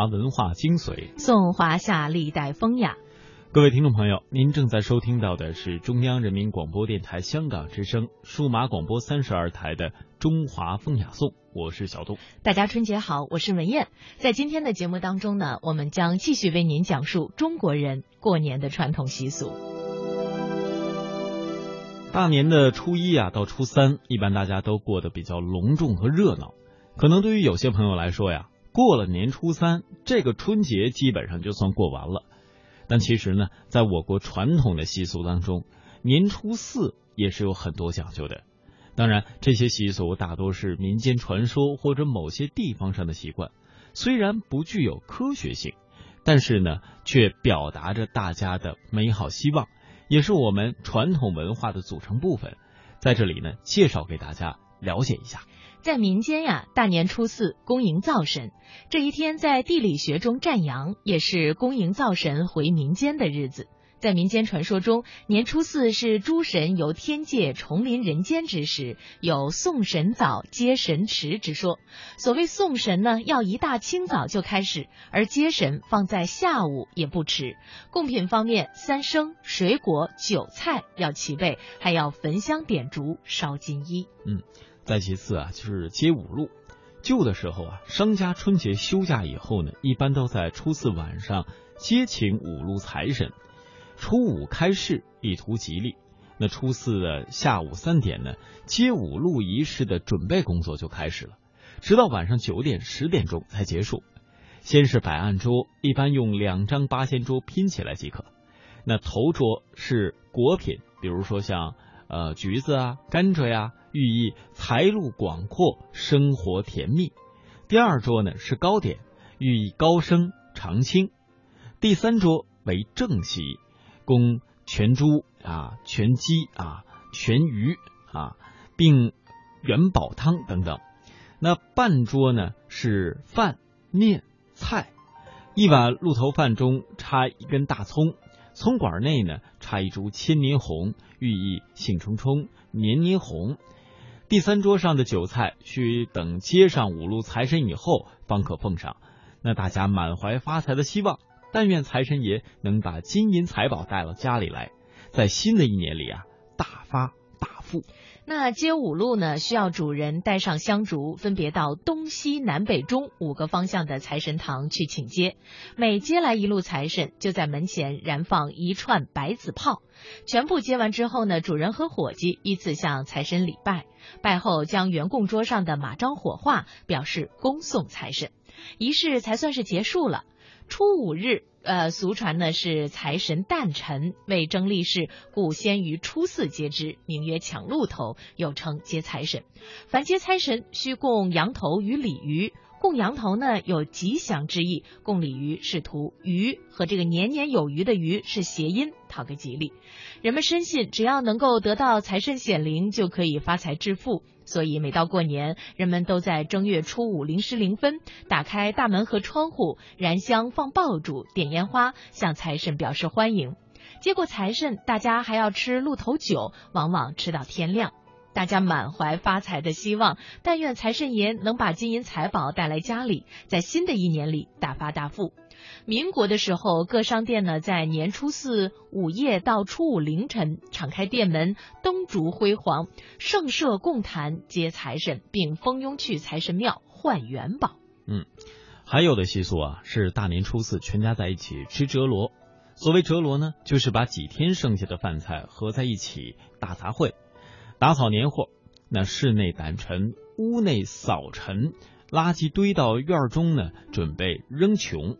华文化精髓，颂华夏历代风雅。各位听众朋友，您正在收听到的是中央人民广播电台香港之声数码广播三十二台的《中华风雅颂》，我是小东。大家春节好，我是文燕。在今天的节目当中呢，我们将继续为您讲述中国人过年的传统习俗。大年的初一啊，到初三，一般大家都过得比较隆重和热闹。可能对于有些朋友来说呀。过了年初三，这个春节基本上就算过完了。但其实呢，在我国传统的习俗当中，年初四也是有很多讲究的。当然，这些习俗大多是民间传说或者某些地方上的习惯，虽然不具有科学性，但是呢，却表达着大家的美好希望，也是我们传统文化的组成部分。在这里呢，介绍给大家了解一下。在民间呀，大年初四恭迎灶神，这一天在地理学中占阳，也是恭迎灶神回民间的日子。在民间传说中，年初四是诸神由天界重临人间之时，有送神早、接神迟之说。所谓送神呢，要一大清早就开始；而接神放在下午也不迟。贡品方面，三生、水果、酒菜要齐备，还要焚香点烛、烧金衣。嗯。再其次啊，就是接五路。旧的时候啊，商家春节休假以后呢，一般都在初四晚上接请五路财神，初五开市，以图吉利。那初四的下午三点呢，接五路仪式的准备工作就开始了，直到晚上九点、十点钟才结束。先是摆案桌，一般用两张八仙桌拼起来即可。那头桌是果品，比如说像。呃，橘子啊，甘蔗呀，寓意财路广阔，生活甜蜜。第二桌呢是糕点，寓意高升长青。第三桌为正席，供全猪啊、全鸡啊、全鱼啊，并元宝汤等等。那半桌呢是饭、面、菜，一碗鹿头饭中插一根大葱。葱管内呢插一株千年红，寓意兴冲冲、年年红。第三桌上的酒菜需等接上五路财神以后方可奉上。那大家满怀发财的希望，但愿财神爷能把金银财宝带到家里来，在新的一年里啊大发大富。那接五路呢，需要主人带上香烛，分别到东西南北中五个方向的财神堂去请接。每接来一路财神，就在门前燃放一串白子炮。全部接完之后呢，主人和伙计依次向财神礼拜，拜后将圆供桌上的马章火化，表示恭送财神，仪式才算是结束了。初五日。呃，俗传呢是财神诞辰，为争利市，故先于初四接之，名曰抢鹿头，又称接财神。凡接财神，需供羊头与鲤鱼。供羊头呢有吉祥之意，供鲤鱼是图鱼和这个年年有余的余是谐音，讨个吉利。人们深信，只要能够得到财神显灵，就可以发财致富。所以每到过年，人们都在正月初五零时零分打开大门和窗户，燃香、放爆竹、点烟花，向财神表示欢迎。接过财神，大家还要吃鹿头酒，往往吃到天亮。大家满怀发财的希望，但愿财神爷能把金银财宝带来家里，在新的一年里大发大富。民国的时候，各商店呢在年初四午夜到初五凌晨敞开店门，灯烛辉煌，盛设供坛接财神，并蜂拥去财神庙换元宝。嗯。还有的习俗啊，是大年初四全家在一起吃折罗。所谓折罗呢，就是把几天剩下的饭菜合在一起大杂烩，打扫年货。那室内掸尘，屋内扫尘，垃圾堆到院中呢，准备扔穷。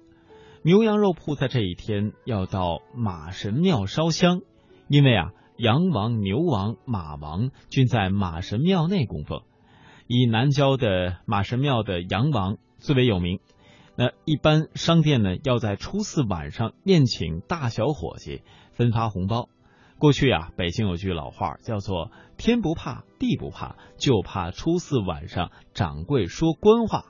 牛羊肉铺在这一天要到马神庙烧香，因为啊，羊王、牛王、马王均在马神庙内供奉。以南郊的马神庙的羊王最为有名。那一般商店呢，要在初四晚上宴请大小伙计，分发红包。过去啊，北京有句老话叫做“天不怕地不怕，就怕初四晚上掌柜说官话”。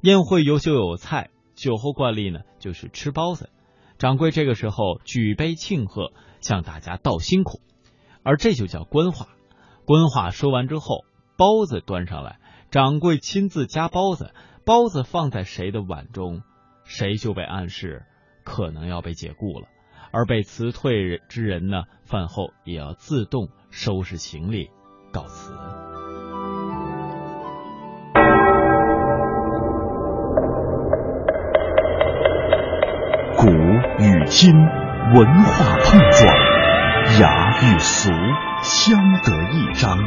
宴会有酒有菜，酒后惯例呢就是吃包子。掌柜这个时候举杯庆贺，向大家道辛苦，而这就叫官话。官话说完之后，包子端上来，掌柜亲自夹包子，包子放在谁的碗中，谁就被暗示可能要被解雇了。而被辞退之人呢，饭后也要自动收拾行李告辞。古与今文化碰撞，雅与俗相得益彰，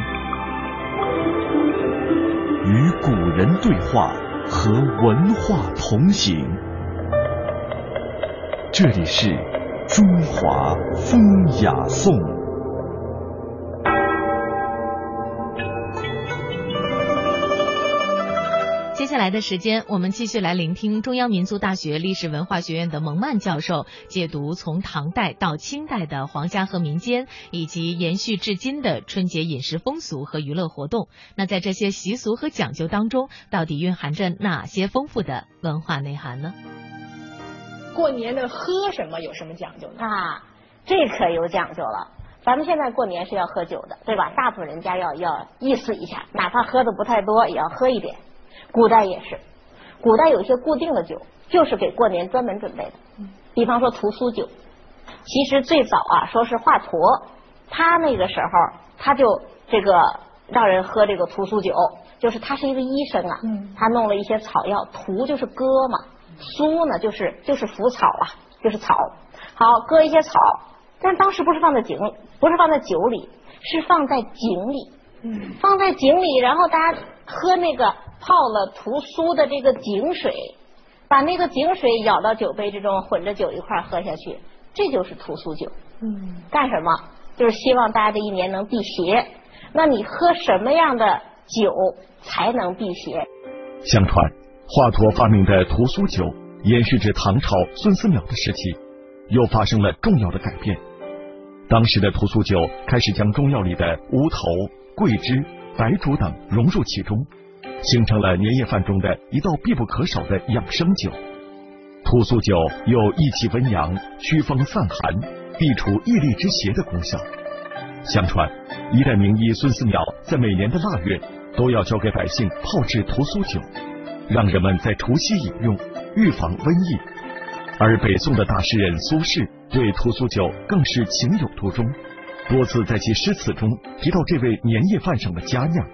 与古人对话，和文化同行。这里是。中华风雅颂。接下来的时间，我们继续来聆听中央民族大学历史文化学院的蒙曼教授解读从唐代到清代的皇家和民间以及延续至今的春节饮食风俗和娱乐活动。那在这些习俗和讲究当中，到底蕴含着哪些丰富的文化内涵呢？过年的喝什么有什么讲究呢？啊，这可有讲究了。咱们现在过年是要喝酒的，对吧？大部分人家要要意思一下，哪怕喝的不太多，也要喝一点。古代也是，古代有一些固定的酒，就是给过年专门准备的。比方说屠苏酒，其实最早啊，说是华佗，他那个时候他就这个让人喝这个屠苏酒，就是他是一个医生啊，他弄了一些草药，屠就是割嘛。苏呢，就是就是腐草啊，就是草。好，割一些草，但当时不是放在井，不是放在酒里，是放在井里。嗯，放在井里，然后大家喝那个泡了屠苏的这个井水，把那个井水舀到酒杯之中，混着酒一块喝下去，这就是屠苏酒。嗯，干什么？就是希望大家这一年能辟邪。那你喝什么样的酒才能辟邪？相传。华佗发明的屠苏酒，延续至唐朝孙思邈的时期，又发生了重要的改变。当时的屠苏酒开始将中药里的乌头、桂枝、白术等融入其中，形成了年夜饭中的一道必不可少的养生酒。屠苏酒有益气温阳、驱风散寒、避除疫痢之邪的功效。相传，一代名医孙思邈在每年的腊月，都要教给百姓泡制屠苏酒。让人们在除夕饮用，预防瘟疫。而北宋的大诗人苏轼对屠苏酒更是情有独钟，多次在其诗词中提到这位年夜饭上的佳酿。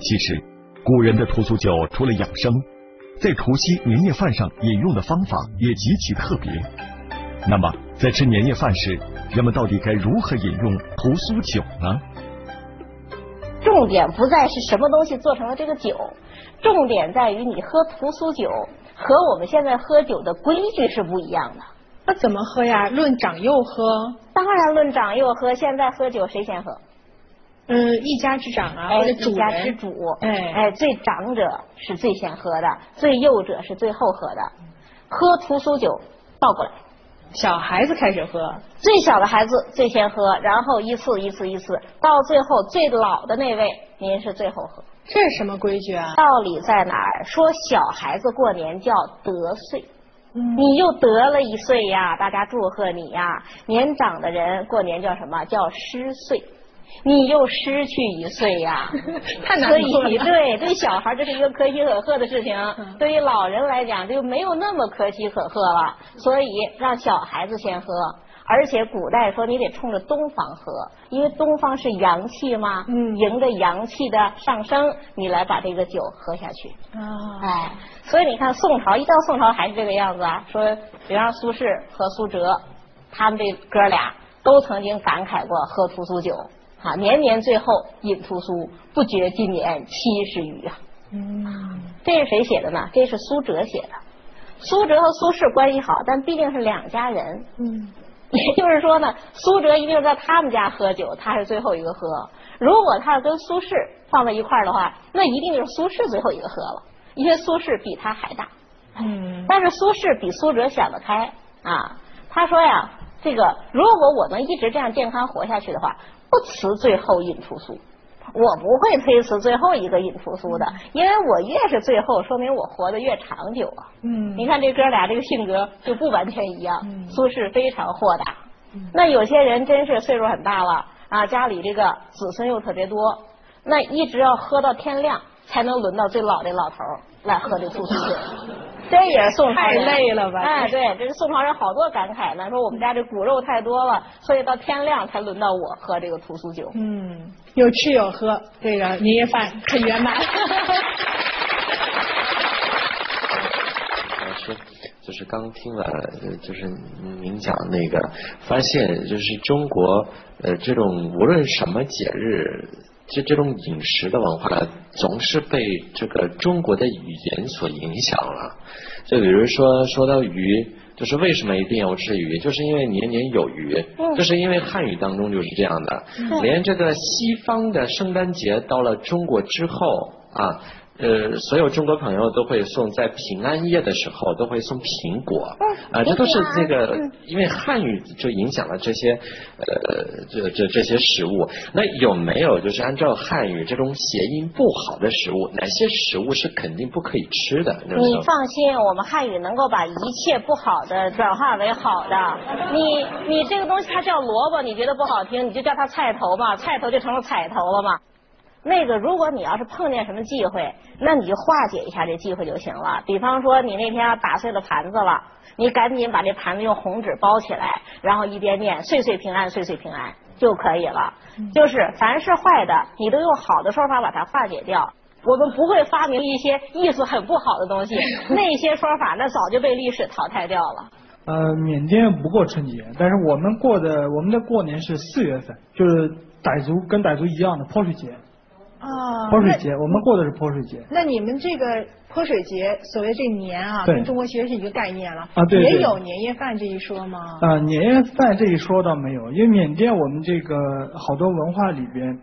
其实，古人的屠苏酒除了养生，在除夕年夜饭上饮用的方法也极其特别。那么，在吃年夜饭时，人们到底该如何饮用屠苏酒呢？重点不在是什么东西做成了这个酒。重点在于你喝屠苏酒和我们现在喝酒的规矩是不一样的。那怎么喝呀？论长幼喝？当然论长幼喝。现在喝酒谁先喝？嗯，一家之长啊，或者一家之主。哎哎，最长者是最先喝的，最幼者是最后喝的。喝屠苏酒倒过来，小孩子开始喝，最小的孩子最先喝，然后一次一次一次，到最后最老的那位，您是最后喝。这是什么规矩啊？道理在哪儿？说小孩子过年叫得岁，你又得了一岁呀，大家祝贺你呀。年长的人过年叫什么叫失岁？你又失去一岁呀。太难了。所以对 对小孩这是一个可喜可贺的事情，对于老人来讲就没有那么可喜可贺了。所以让小孩子先喝，而且古代说你得冲着东方喝，因为东方是阳气嘛，嗯迎着阳气的上升，你来把这个酒喝下去。啊，哎，所以你看宋朝一到宋朝还是这个样子啊。说，比方苏轼和苏辙，他们这哥俩都曾经感慨过喝屠苏酒啊，年年最后饮屠苏，不觉今年七十余啊。嗯，这是谁写的呢？这是苏辙写的。苏辙和苏轼关系好，但毕竟是两家人。嗯，也就是说呢，苏辙一定在他们家喝酒，他是最后一个喝。如果他要跟苏轼放在一块儿的话，那一定就是苏轼最后一个喝了，因为苏轼比他还大。嗯，但是苏轼比苏辙想得开啊，他说呀，这个如果我能一直这样健康活下去的话，不辞最后饮屠苏。我不会推辞最后一个饮屠苏的，因为我越是最后，说明我活得越长久啊。嗯，你看这哥俩这个性格就不完全一样。嗯苏轼非常豁达，那有些人真是岁数很大了啊，家里这个子孙又特别多，那一直要喝到天亮，才能轮到最老的老头来喝这苏苏酒。这也是宋朝太累了吧哎，对，这是宋朝人好多感慨呢，说我们家这骨肉太多了，所以到天亮才轮到我喝这个屠苏酒。嗯，有吃有喝，这个年夜饭很圆满。老师，就是刚听了，呃就是您讲那个，发现就是中国呃这种无论什么节日，这这种饮食的文化，总是被这个中国的语言所影响了。就比如说说到鱼。就是为什么一定要吃鱼？就是因为年年有余，嗯就是因为汉语当中就是这样的。连这个西方的圣诞节到了中国之后啊，呃，所有中国朋友都会送，在平安夜的时候都会送苹果，啊，这都是这个，因为汉语就影响了这些，呃，这这这些食物。那有没有就是按照汉语这种谐音不好的食物，哪些食物是肯定不可以吃的？就是你放心，我们汉语能够把一切不好的转化为好的。你你这个东西它叫萝卜，你觉得不好听，你就叫它菜头嘛，菜头就成了彩头了嘛。那个，如果你要是碰见什么忌讳，那你就化解一下这忌讳就行了。比方说，你那天要打碎了盘子了，你赶紧把这盘子用红纸包起来，然后一边念“岁岁平安，岁岁平安”就可以了。就是凡是坏的，你都用好的说法把它化解掉。我们不会发明一些意思很不好的东西，那些说法那早就被历史淘汰掉了。呃，缅甸不过春节，但是我们过的我们的过年是四月份，就是傣族跟傣族一样的泼水节。啊，泼水节，我们过的是泼水节。那你们这个泼水节，所谓这年啊，跟中国其实是一个概念了。啊对对也有年夜饭这一说吗？啊、年夜饭这一说倒没有，因为缅甸我们这个好多文化里边，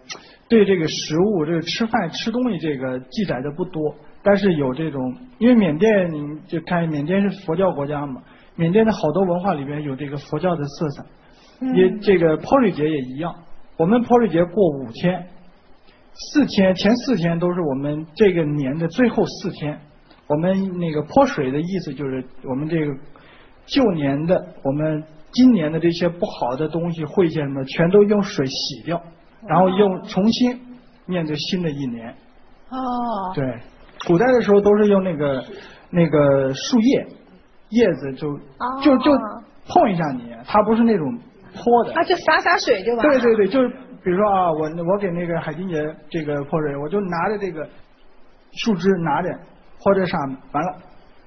对这个食物、这个吃饭、吃东西这个记载的不多，但是有这种，因为缅甸你就看缅甸是佛教国家嘛，缅甸的好多文化里边有这个佛教的色彩，嗯也这个泼水节也一样，我们泼水节过五天，四天前四天都是我们这个年的最后四天，我们那个泼水的意思就是我们这个旧年的我们今年的这些不好的东西晦气什么，全都用水洗掉，然后用重新面对新的一年。哦，对，古代的时候都是用那个那个树叶叶子就哦就就碰一下你，它不是那种泼的。啊，就洒洒水就完了。对对对，就是比如说啊，我我给那个海金姐这个泼水，我就拿着这个树枝拿着泼这上面，完了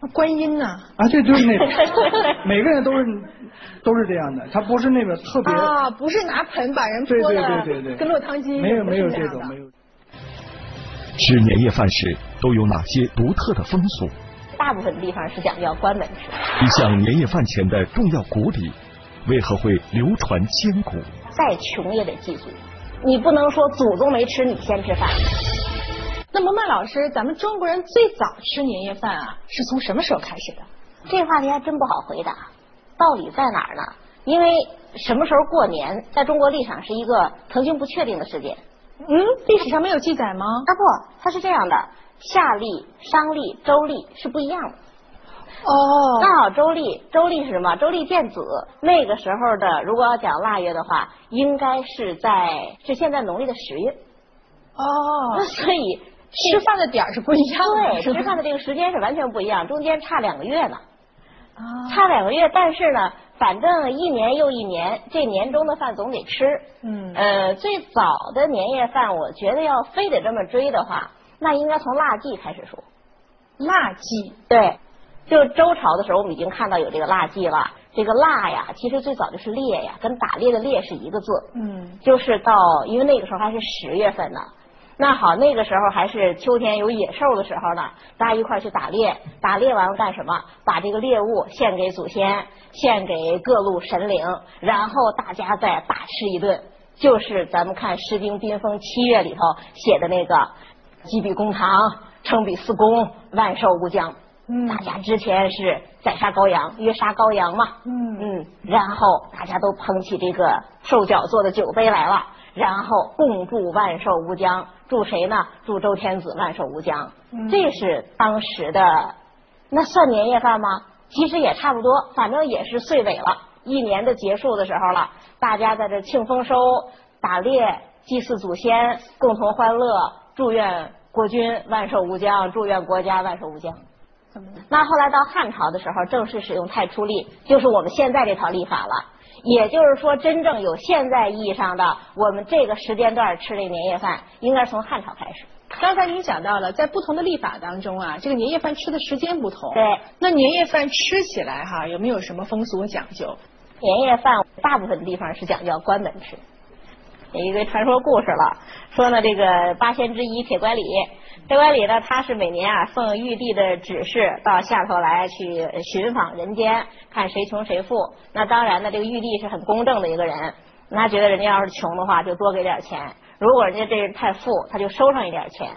啊观音呐？啊，这就是那种，每个人都是都是这样的，他不是那个特别，啊，不是拿盆把人对对泼的，对对对，跟落汤鸡没有没有这种没有。吃年夜饭时都有哪些独特的风俗？大部分地方是讲究要关门吃，一项年夜饭前的重要古礼，为何会流传千古？再穷也得记住。你不能说祖宗没吃，你先吃饭。那么曼老师，咱们中国人最早吃年夜饭啊，是从什么时候开始的？这话题还真不好回答，道理在哪儿呢？因为什么时候过年，在中国历史上是一个曾经不确定的事件。嗯，历史上没有记载吗？啊不，它是这样的，夏历、商历、周历是不一样的。哦刚好周历，周历是什么？周历见子，那个时候的，如果要讲腊月的话，应该是在是现在农历的十月。哦，那 所以吃饭的点儿是不一样的，对，吃饭的这个时间是完全不一样，中间差两个月呢。啊差两个月，但是呢，反正一年又一年，这年中的饭总得吃。嗯呃，最早的年夜饭，我觉得要非得这么追的话，那应该从腊祭开始说。腊祭，对，就周朝的时候，我们已经看到有这个蜡祭了。这个蜡呀，其实最早就是猎呀，跟打猎的猎是一个字。嗯就是到，因为那个时候还是十月份呢。那好，那个时候还是秋天有野兽的时候呢，大家一块去打猎，打猎完了干什么？把这个猎物献给祖先，献给各路神灵，然后大家再大吃一顿。就是咱们看《诗经·宾风·七月》里头写的那个“击比公堂，称比四公，万寿无疆”。嗯大家之前是宰杀羔羊，约杀羔羊嘛。嗯嗯，然后大家都捧起这个兽角做的酒杯来了，然后共祝万寿无疆。祝谁呢？祝周天子万寿无疆。嗯这是当时的，那算年夜饭吗？其实也差不多，反正也是岁尾了，一年的结束的时候了，大家在这庆丰收、打猎、祭祀祖先，共同欢乐，祝愿国君万寿无疆，祝愿国家万寿无疆。那后来到汉朝的时候，正式使用太初历，就是我们现在这套历法了。也就是说，真正有现在意义上的我们这个时间段吃这年夜饭，应该是从汉朝开始。刚才您讲到了，在不同的历法当中啊，这个年夜饭吃的时间不同。对，那年夜饭吃起来哈，有没有什么风俗讲究？年夜饭大部分地方是讲究关门吃。有一个传说故事了，说呢，这个八仙之一铁拐李，铁拐李呢，他是每年啊奉玉帝的指示到下头来去寻访人间，看谁穷谁富。那当然呢，这个玉帝是很公正的一个人，他觉得人家要是穷的话，就多给点钱；如果人家这人太富，他就收上一点钱。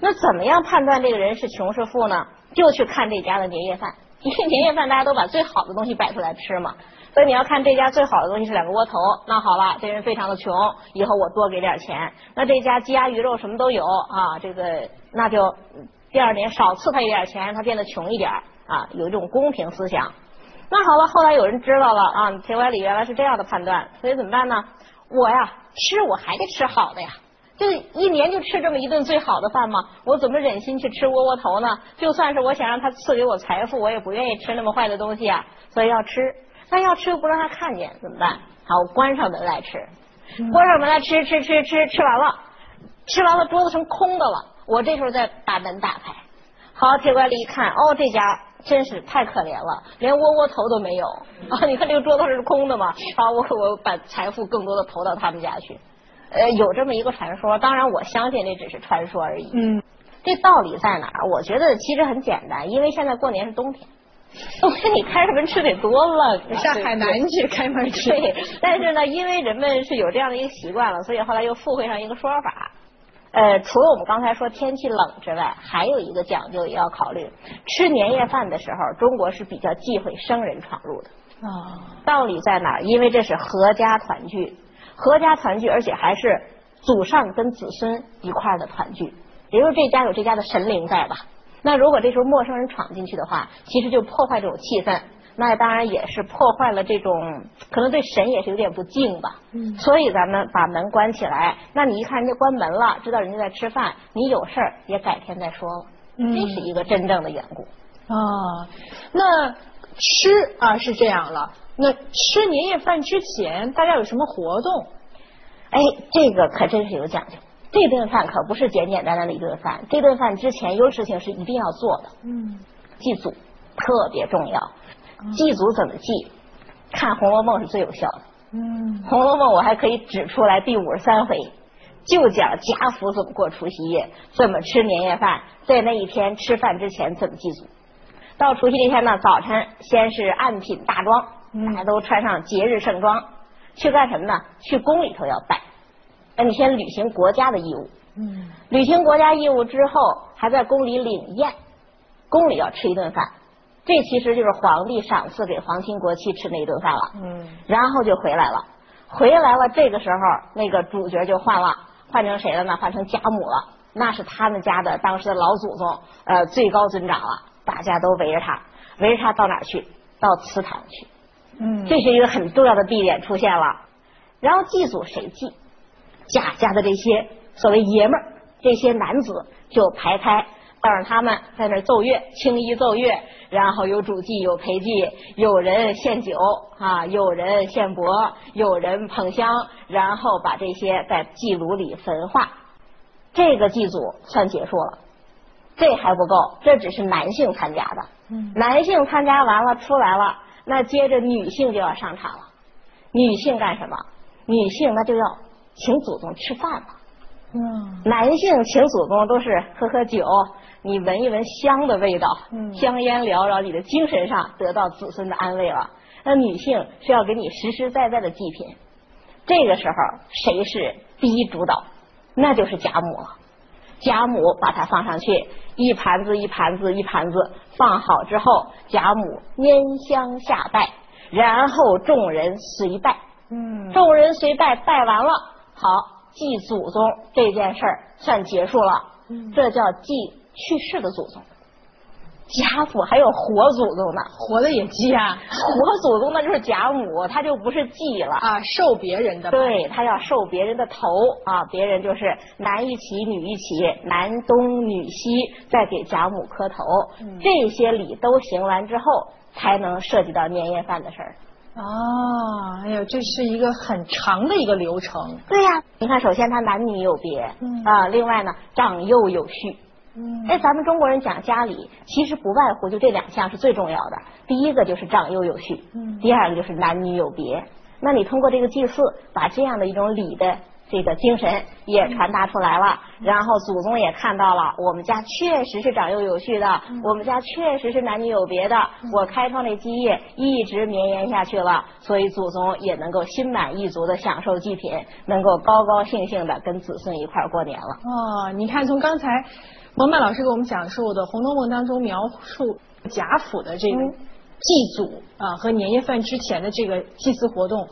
那怎么样判断这个人是穷是富呢？就去看这家的年夜饭，因为年夜饭大家都把最好的东西摆出来吃嘛。所以你要看这家最好的东西是两个窝头，那好了，这人非常的穷，以后我多给点钱。那这家鸡鸭鱼肉什么都有啊，这个那就第二年少赐他一点钱，他变得穷一点啊，有一种公平思想。那好了，后来有人知道了啊，铁拐李原来是这样的判断，所以怎么办呢？我呀吃我还得吃好的呀。就一年就吃这么一顿最好的饭吗？我怎么忍心去吃窝窝头呢？就算是我想让他赐给我财富，我也不愿意吃那么坏的东西啊。所以要吃，但要吃又不让他看见，怎么办？好，我关上门来吃，关上门来吃，吃吃吃，吃完了，吃完了桌子成空的了。我这时候再把门打开，好，铁拐李一看，哦，这家真是太可怜了，连窝窝头都没有 啊！你看这个桌子是空的嘛？啊，我我把财富更多的投到他们家去。呃，有这么一个传说，当然我相信这只是传说而已。嗯，这道理在哪儿？我觉得其实很简单，因为现在过年是冬天，冬天你开着门吃得多冷啊，上海南去开门吃。对，但是呢，因为人们是有这样的一个习惯了，所以后来又附会上一个说法。呃，除了我们刚才说天气冷之外，还有一个讲究也要考虑。吃年夜饭的时候，中国是比较忌讳生人闯入的。啊，道理在哪儿？因为这是合家团聚，合家团聚，而且还是祖上跟子孙一块儿的团聚，也就是这家有这家的神灵在吧？那如果这时候陌生人闯进去的话，其实就破坏这种气氛，那当然也是破坏了这种可能对神也是有点不敬吧。嗯所以咱们把门关起来，那你一看人家关门了，知道人家在吃饭，你有事儿也改天再说了，嗯这是一个真正的缘故。啊，那吃啊是这样了。那吃年夜饭之前，大家有什么活动？哎，这个可真是有讲究。这顿饭可不是简简单单的一顿饭，这顿饭之前有事情是一定要做的，嗯祭祖特别重要。祭祖怎么祭？看《红楼梦》是最有效的。嗯《红楼梦》我还可以指出来第五十三回，就讲贾府怎么过除夕夜，怎么吃年夜饭，在那一天吃饭之前怎么祭祖。到除夕那天呢，早晨先是按品大装，大家都穿上节日盛装，去干什么呢？去宫里头要拜。那你先履行国家的义务，嗯履行国家义务之后，还在宫里领宴，宫里要吃一顿饭。这其实就是皇帝赏赐给皇亲国戚吃那一顿饭了。嗯然后就回来了，回来了，这个时候那个主角就换了，换成谁了呢？换成贾母了，那是他们家的当时的老祖宗，呃，最高尊长了，大家都围着他，围着他到哪儿去？到祠堂去，嗯这是一个很重要的地点出现了。然后祭祖谁祭？贾家的这些所谓爷们儿，这些男子就排开要让他们在那奏乐，青衣奏乐，然后有主祭，有陪祭，有人献酒啊，有人献帛，有人捧香，然后把这些在祭炉里焚化，这个祭祖算结束了。这还不够，这只是男性参加的。嗯，男性参加完了出来了，那接着女性就要上场了。女性干什么？女性那就要请祖宗吃饭了。嗯，男性请祖宗都是喝喝酒，你闻一闻香的味道，香烟缭绕，你的精神上得到子孙的安慰了。那女性是要给你实实在在的祭品。这个时候谁是第一主导？那就是贾母了。贾母把它放上去，一盘子一盘子一盘子放好之后，贾母拈香下拜，然后众人随拜。嗯，众人随拜，拜完了，好祭祖宗这件事儿算结束了。嗯，这叫祭去世的祖宗。贾府还有活祖宗呢，活的也祭啊，活祖宗那就是贾母，他就不是祭了啊，受别人的，对他要受别人的头啊，别人就是男一起，女一起，男东女西，再给贾母磕头，这些礼都行完之后，才能涉及到年夜饭的事儿。哦，哎呦，这是一个很长的一个流程。对呀，你看，首先他男女有别啊，另外呢，长幼有序。嗯哎，咱们中国人讲家里，其实不外乎就这两项是最重要的。第一个就是长幼有序，第二个就是男女有别。那你通过这个祭祀，把这样的一种礼的这个精神也传达出来了，然后祖宗也看到了，我们家确实是长幼有序的，我们家确实是男女有别的。我开创的基业一直绵延下去了，所以祖宗也能够心满意足的享受祭品，能够高高兴兴的跟子孙一块过年了。哦，你看从刚才。蒙曼老师给我们讲述的《红楼梦》当中描述贾府的这个祭祖啊和年夜饭之前的这个祭祀活动，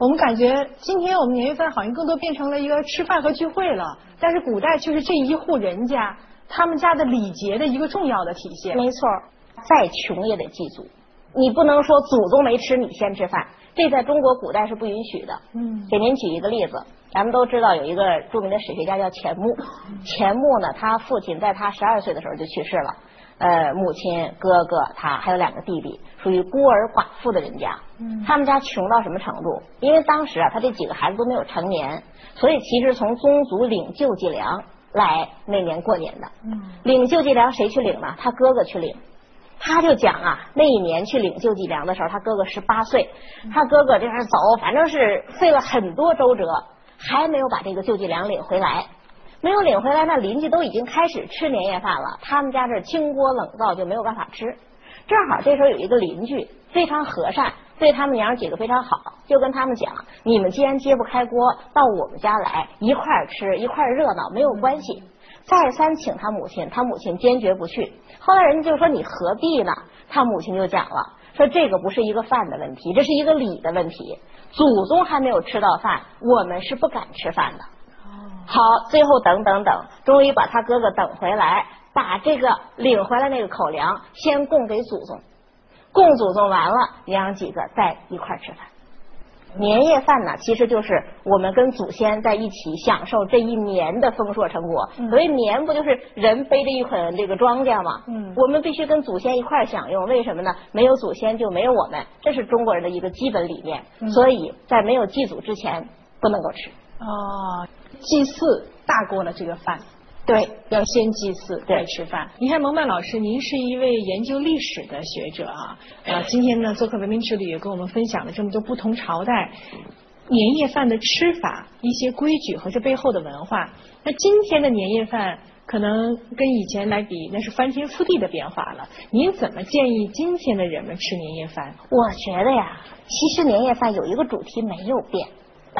我们感觉今天我们年夜饭好像更多变成了一个吃饭和聚会了，但是古代却是这一户人家他们家的礼节的一个重要的体现。没错，再穷也得祭祖，你不能说祖宗没吃你先吃饭，这在中国古代是不允许的。嗯，给您举一个例子。咱们都知道有一个著名的史学家叫钱穆，钱穆呢，他父亲在他十二岁的时候就去世了，呃，母亲、哥哥他还有两个弟弟，属于孤儿寡妇的人家。他们家穷到什么程度？因为当时啊，他这几个孩子都没有成年，所以其实从宗族领救济粮来那年过年的。领救济粮谁去领呢？他哥哥去领。他就讲啊，那一年去领救济粮的时候，他哥哥十八岁，他哥哥这样走，反正是费了很多周折。还没有把这个救济粮领回来，没有领回来，那邻居都已经开始吃年夜饭了。他们家这清锅冷灶就没有办法吃。正好这时候有一个邻居非常和善，对他们娘几个非常好，就跟他们讲：你们既然揭不开锅，到我们家来一块吃，一块热闹没有关系。再三请他母亲，他母亲坚决不去。后来人家就说：你何必呢？他母亲就讲了，说这个不是一个饭的问题，这是一个礼的问题。祖宗还没有吃到饭，我们是不敢吃饭的。好，最后等等等，终于把他哥哥等回来，把这个领回来那个口粮先供给祖宗，供祖宗完了，娘几个再一块吃饭。年夜饭呢，其实就是我们跟祖先在一起享受这一年的丰硕成果。所谓年，不就是人背着一捆这个庄稼吗？嗯，我们必须跟祖先一块享用。为什么呢？没有祖先就没有我们，这是中国人的一个基本理念。所以在没有祭祖之前，不能够吃。哦，祭祀大过了这个饭。对，要先祭祀再吃饭。你看蒙曼老师，您是一位研究历史的学者啊，啊，今天呢做客文明之旅，也跟我们分享了这么多不同朝代年夜饭的吃法、一些规矩和这背后的文化。那今天的年夜饭可能跟以前来比，那是翻天覆地的变化了。您怎么建议今天的人们吃年夜饭？我觉得呀，其实年夜饭有一个主题没有变。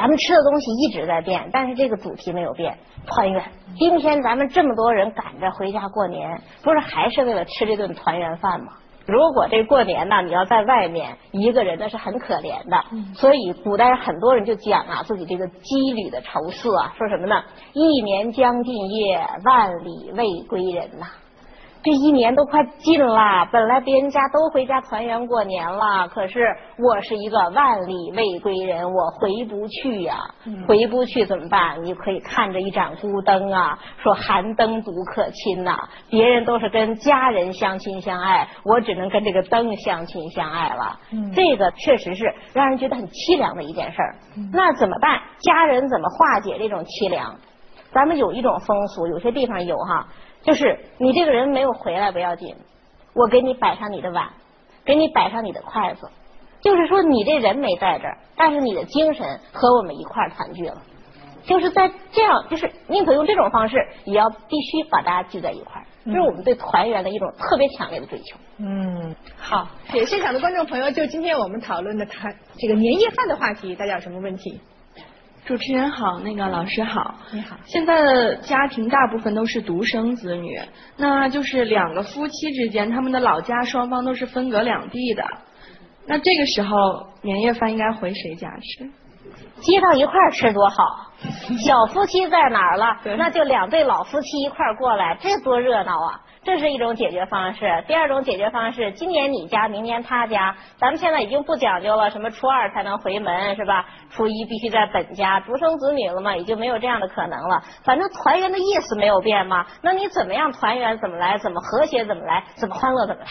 咱们吃的东西一直在变，但是这个主题没有变，团圆。今天咱们这么多人赶着回家过年，不是还是为了吃这顿团圆饭吗？如果这过年呢，你要在外面一个人，那是很可怜的。所以古代很多人就讲啊，自己这个羁旅的愁思啊，说什么呢？一年将尽夜，万里未归人呐。这一年都快尽了，本来别人家都回家团圆过年了，可是我是一个万里未归人，我回不去呀，回不去怎么办？你可以看着一盏孤灯啊，说寒灯独可亲呐，别人都是跟家人相亲相爱，我只能跟这个灯相亲相爱了。这个确实是让人觉得很凄凉的一件事儿。那怎么办？家人怎么化解这种凄凉？咱们有一种风俗，有些地方有哈。就是你这个人没有回来不要紧，我给你摆上你的碗，给你摆上你的筷子，就是说你这人没在这儿，但是你的精神和我们一块儿团聚了。就是在这样，就是宁可用这种方式，也要必须把大家聚在一块儿，这是我们对团圆的一种特别强烈的追求。嗯，好，给现场的观众朋友，就今天我们讨论的谈这个年夜饭的话题，大家有什么问题？主持人好，那个老师好。你好。现在的家庭大部分都是独生子女，那就是两个夫妻之间，他们的老家双方都是分隔两地的。那这个时候年夜饭应该回谁家吃？接到一块儿吃多好。小夫妻在哪儿了？那就两对老夫妻一块儿过来，这多热闹啊！这是一种解决方式。第二种解决方式，今年你家，明年他家。咱们现在已经不讲究了，什么初二才能回门是吧？初一必须在本家，独生子女了嘛，已经没有这样的可能了。反正团圆的意思没有变嘛。那你怎么样团圆？怎么来？怎么和谐？怎么来？怎么欢乐？怎么来？